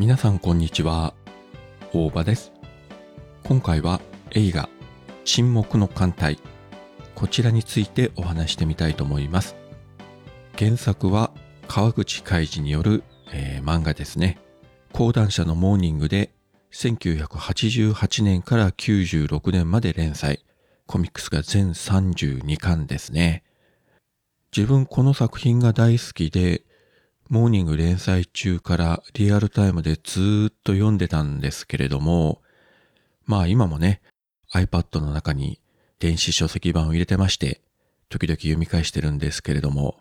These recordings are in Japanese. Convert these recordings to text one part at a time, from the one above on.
皆さんこんにちは。大場です。今回は映画沈黙の艦隊。こちらについてお話してみたいと思います。原作は川口海二による、えー、漫画ですね。講談社のモーニングで1988年から96年まで連載。コミックスが全32巻ですね。自分この作品が大好きでモーニング連載中からリアルタイムでずっと読んでたんですけれども、まあ今もね、iPad の中に電子書籍版を入れてまして、時々読み返してるんですけれども、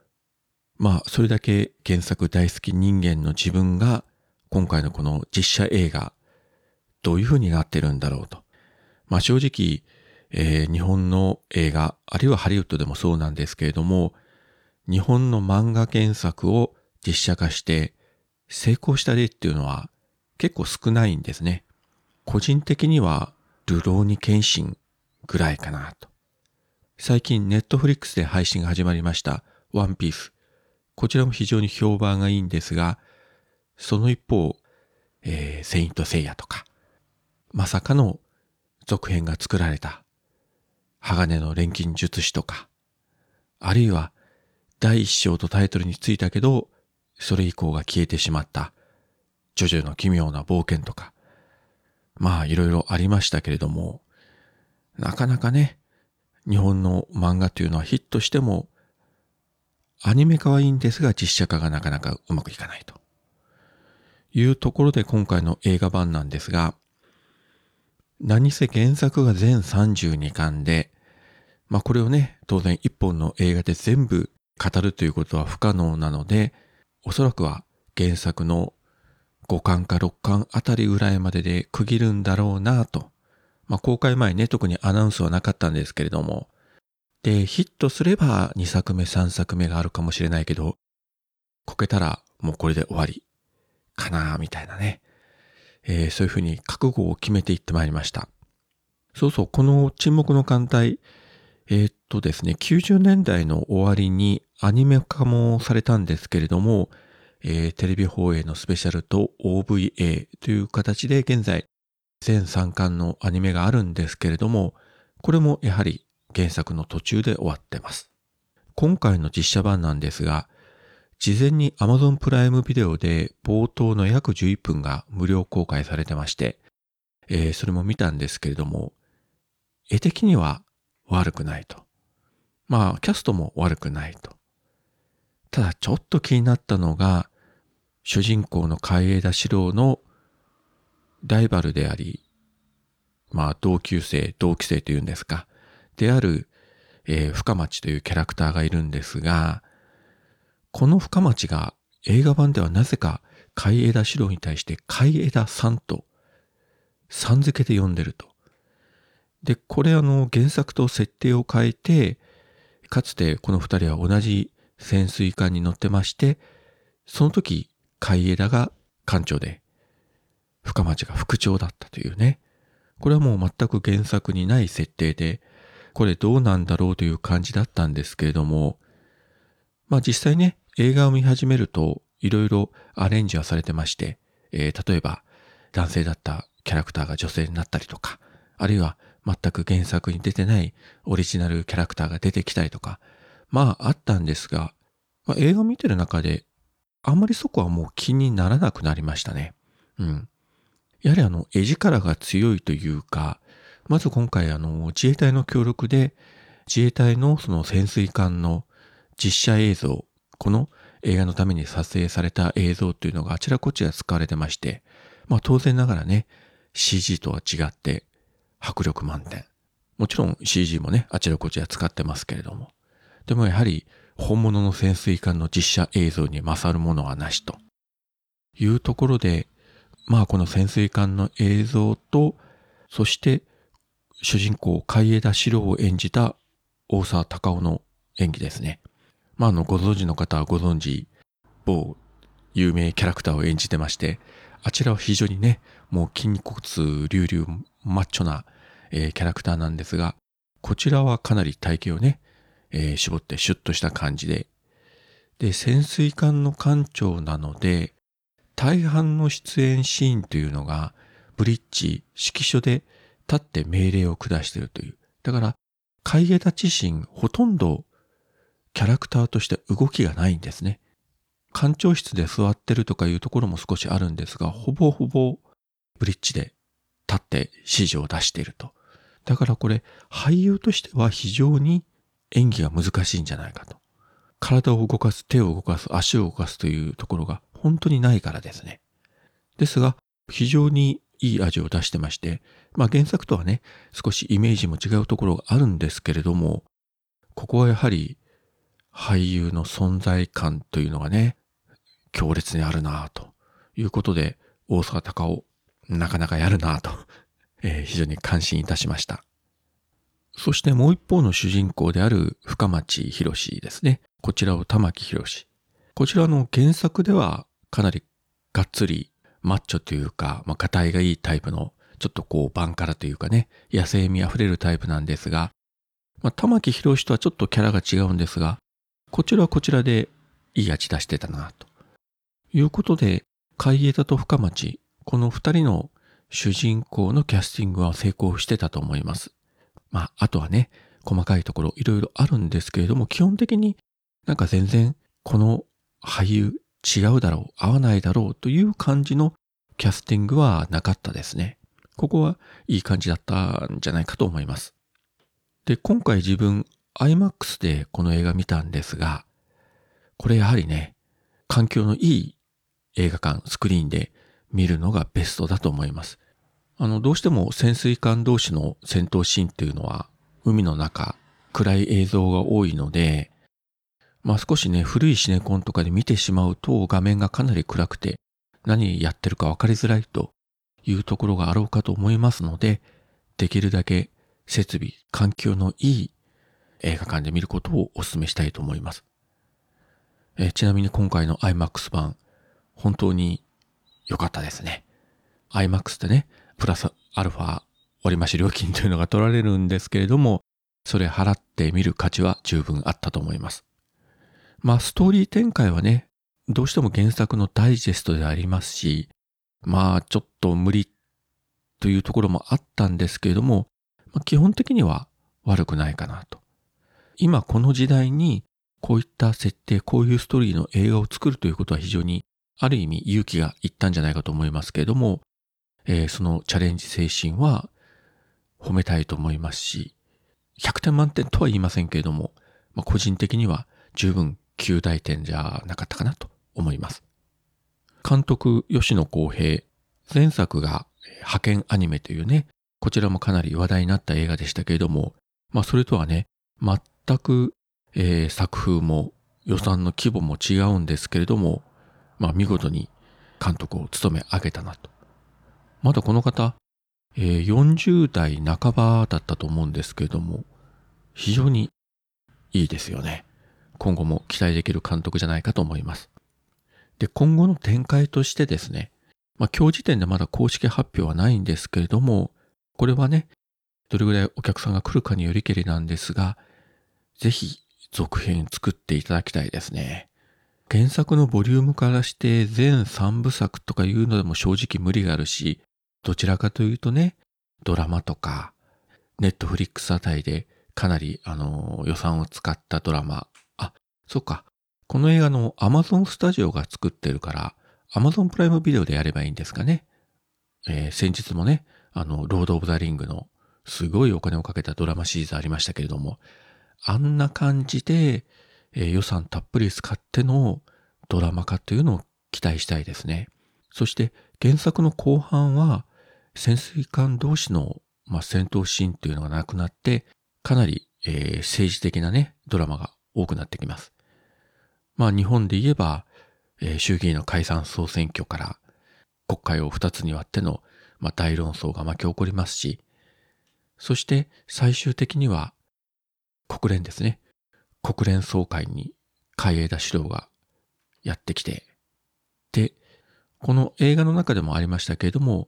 まあそれだけ原作大好き人間の自分が今回のこの実写映画、どういう風になってるんだろうと。まあ正直、えー、日本の映画、あるいはハリウッドでもそうなんですけれども、日本の漫画原作を実写化して成功した例っていうのは結構少ないんですね。個人的には、ルローニケンシンぐらいかなと。最近ネットフリックスで配信が始まりましたワンピース。こちらも非常に評判がいいんですが、その一方、えー、セイントセイヤとか、まさかの続編が作られた鋼の錬金術師とか、あるいは第一章とタイトルについたけど、それ以降が消えてしまった、ジョジョの奇妙な冒険とか、まあいろいろありましたけれども、なかなかね、日本の漫画というのはヒットしても、アニメ化はいいんですが実写化がなかなかうまくいかないと。いうところで今回の映画版なんですが、何せ原作が全32巻で、まあこれをね、当然一本の映画で全部語るということは不可能なので、おそらくは原作の5巻か6巻あたりぐらいまでで区切るんだろうなと。まあ、公開前ね、特にアナウンスはなかったんですけれども。で、ヒットすれば2作目3作目があるかもしれないけど、こけたらもうこれで終わりかなみたいなね。えー、そういうふうに覚悟を決めていってまいりました。そうそう、この沈黙の艦隊、えー、っとですね、90年代の終わりにアニメ化もされたんですけれども、えー、テレビ放映のスペシャルと OVA という形で現在全3巻のアニメがあるんですけれども、これもやはり原作の途中で終わってます。今回の実写版なんですが、事前に Amazon プライムビデオで冒頭の約11分が無料公開されてまして、えー、それも見たんですけれども、絵的には悪くないと。まあ、キャストも悪くないと。ただ、ちょっと気になったのが、主人公の海江田四郎のライバルであり、まあ、同級生、同期生というんですか、である、えー、深町というキャラクターがいるんですが、この深町が映画版ではなぜか海江田四郎に対して海江田さんと、さん付けで呼んでると。で、これあの原作と設定を変えて、かつてこの二人は同じ潜水艦に乗ってまして、その時、海江田が艦長で、深町が副長だったというね。これはもう全く原作にない設定で、これどうなんだろうという感じだったんですけれども、まあ実際ね、映画を見始めると、いろいろアレンジはされてまして、えー、例えば男性だったキャラクターが女性になったりとか、あるいは全く原作に出てないオリジナルキャラクターが出てきたりとか、まああったんですが、まあ、映画見てる中で、あんまりそこはもう気にならなくなりましたね。うん。やはりあの、絵力が強いというか、まず今回あの、自衛隊の協力で、自衛隊のその潜水艦の実写映像、この映画のために撮影された映像というのがあちらこちら使われてまして、まあ当然ながらね、CG とは違って迫力満点。もちろん CG もね、あちらこちら使ってますけれども。でもやはり本物の潜水艦の実写映像に勝るものはなしというところで、まあこの潜水艦の映像と、そして主人公海江田四郎を演じた大沢たかおの演技ですね。まああのご存知の方はご存知、某有名キャラクターを演じてまして、あちらは非常にね、もう筋骨隆々マッチョな、えー、キャラクターなんですが、こちらはかなり体型をね、えー、絞ってシュッとした感じで、で、潜水艦の艦長なので、大半の出演シーンというのが、ブリッジ、指揮所で立って命令を下しているという。だから、海江田自身、ほとんどキャラクターとして動きがないんですね。館長室で座ってるとかいうところも少しあるんですが、ほぼほぼブリッジで立って指示を出していると。だからこれ、俳優としては非常に演技が難しいんじゃないかと。体を動かす、手を動かす、足を動かすというところが本当にないからですね。ですが、非常にいい味を出してまして、まあ原作とはね、少しイメージも違うところがあるんですけれども、ここはやはり俳優の存在感というのがね、強烈にあるなということで、大阪隆夫、なかなかやるなと、えー、非常に感心いたしました。そしてもう一方の主人公である深町博士ですね。こちらを玉木博士。こちらの原作ではかなりがっつりマッチョというか、まあ、硬いがいいタイプの、ちょっとこうバンカラというかね、野生味あふれるタイプなんですが、まあ、玉木博士とはちょっとキャラが違うんですが、こちらはこちらでいい味出してたな、ということで、海江田と深町、この二人の主人公のキャスティングは成功してたと思います。まあ、あとはね、細かいところいろいろあるんですけれども、基本的になんか全然この俳優違うだろう、合わないだろうという感じのキャスティングはなかったですね。ここはいい感じだったんじゃないかと思います。で、今回自分 IMAX でこの映画見たんですが、これやはりね、環境のいい映画館、スクリーンで見るのがベストだと思います。あの、どうしても潜水艦同士の戦闘シーンっていうのは、海の中、暗い映像が多いので、まあ少しね、古いシネコンとかで見てしまうと画面がかなり暗くて、何やってるか分かりづらいというところがあろうかと思いますので、できるだけ設備、環境のいい映画館で見ることをお勧めしたいと思います。えちなみに今回の IMAX 版、本当に良かったですね。IMAX ってね、プラスアルファ割増料金というのが取られるんですけれども、それ払ってみる価値は十分あったと思います。まあ、ストーリー展開はね、どうしても原作のダイジェストでありますし、まあ、ちょっと無理というところもあったんですけれども、まあ、基本的には悪くないかなと。今この時代にこういった設定、こういうストーリーの映画を作るということは非常にある意味勇気がいったんじゃないかと思いますけれども、えー、そのチャレンジ精神は褒めたいと思いますし、100点満点とは言いませんけれども、まあ、個人的には十分9大点じゃなかったかなと思います。監督吉野公平、前作が派遣アニメというね、こちらもかなり話題になった映画でしたけれども、まあそれとはね、全く、えー、作風も予算の規模も違うんですけれども、まあ見事に監督を務め上げたなとまだこの方、えー、40代半ばだったと思うんですけれども、非常にいいですよね。今後も期待できる監督じゃないかと思います。で、今後の展開としてですね、まあ今日時点でまだ公式発表はないんですけれども、これはね、どれぐらいお客さんが来るかによりけりなんですが、ぜひ続編作っていただきたいですね。原作のボリュームからして全3部作とかいうのでも正直無理があるし、どちらかというとね、ドラマとか、ネットフリックスあたりでかなり、あの、予算を使ったドラマ。あ、そっか。この映画の Amazon スタジオが作ってるから、Amazon プライムビデオでやればいいんですかね。えー、先日もね、あの、ロード・オブ・ザ・リングのすごいお金をかけたドラマシリーズありましたけれども、あんな感じで、えー、予算たっぷり使ってのドラマ化というのを期待したいですね。そして原作の後半は潜水艦同士の、まあ、戦闘シーンというのがなくなって、かなり、えー、政治的なね、ドラマが多くなってきます。まあ日本で言えば、えー、衆議院の解散総選挙から国会を二つに割っての、まあ、大論争が巻き起こりますし、そして最終的には国連ですね。国連総会に海江田四郎がやってきて、で、この映画の中でもありましたけれども、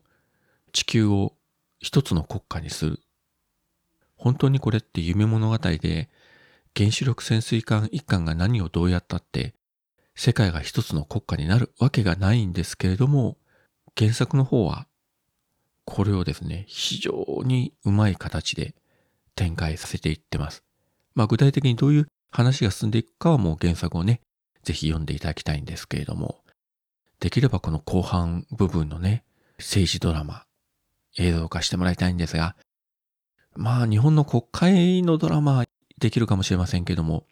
地球を一つの国家にする。本当にこれって夢物語で、原子力潜水艦一艦が何をどうやったって、世界が一つの国家になるわけがないんですけれども、原作の方は、これをですね、非常にうまい形で展開させていってます。まあ具体的にどういう話が進んでいくかはもう原作をね、ぜひ読んでいただきたいんですけれども、できればこの後半部分のね、政治ドラマ、映像化してもらいたいんですが、まあ日本の国会のドラマできるかもしれませんけども、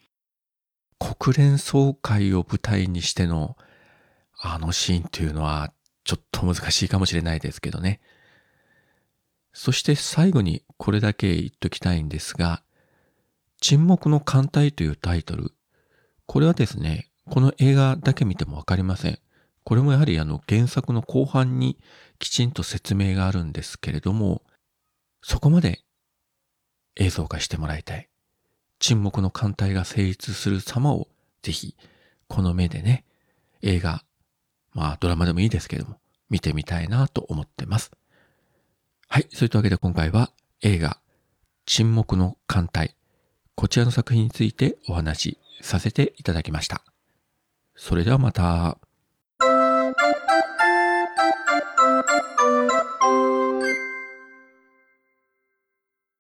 国連総会を舞台にしてのあのシーンというのはちょっと難しいかもしれないですけどね。そして最後にこれだけ言っときたいんですが、沈黙の艦隊というタイトル。これはですね、この映画だけ見てもわかりません。これもやはりあの原作の後半にきちんと説明があるんですけれども、そこまで映像化してもらいたい。沈黙の艦隊が成立する様をぜひこの目でね、映画、まあドラマでもいいですけれども、見てみたいなと思ってます。はい。そういったわけで今回は映画、沈黙の艦隊、こちらの作品についてお話しさせていただきました。それではまた。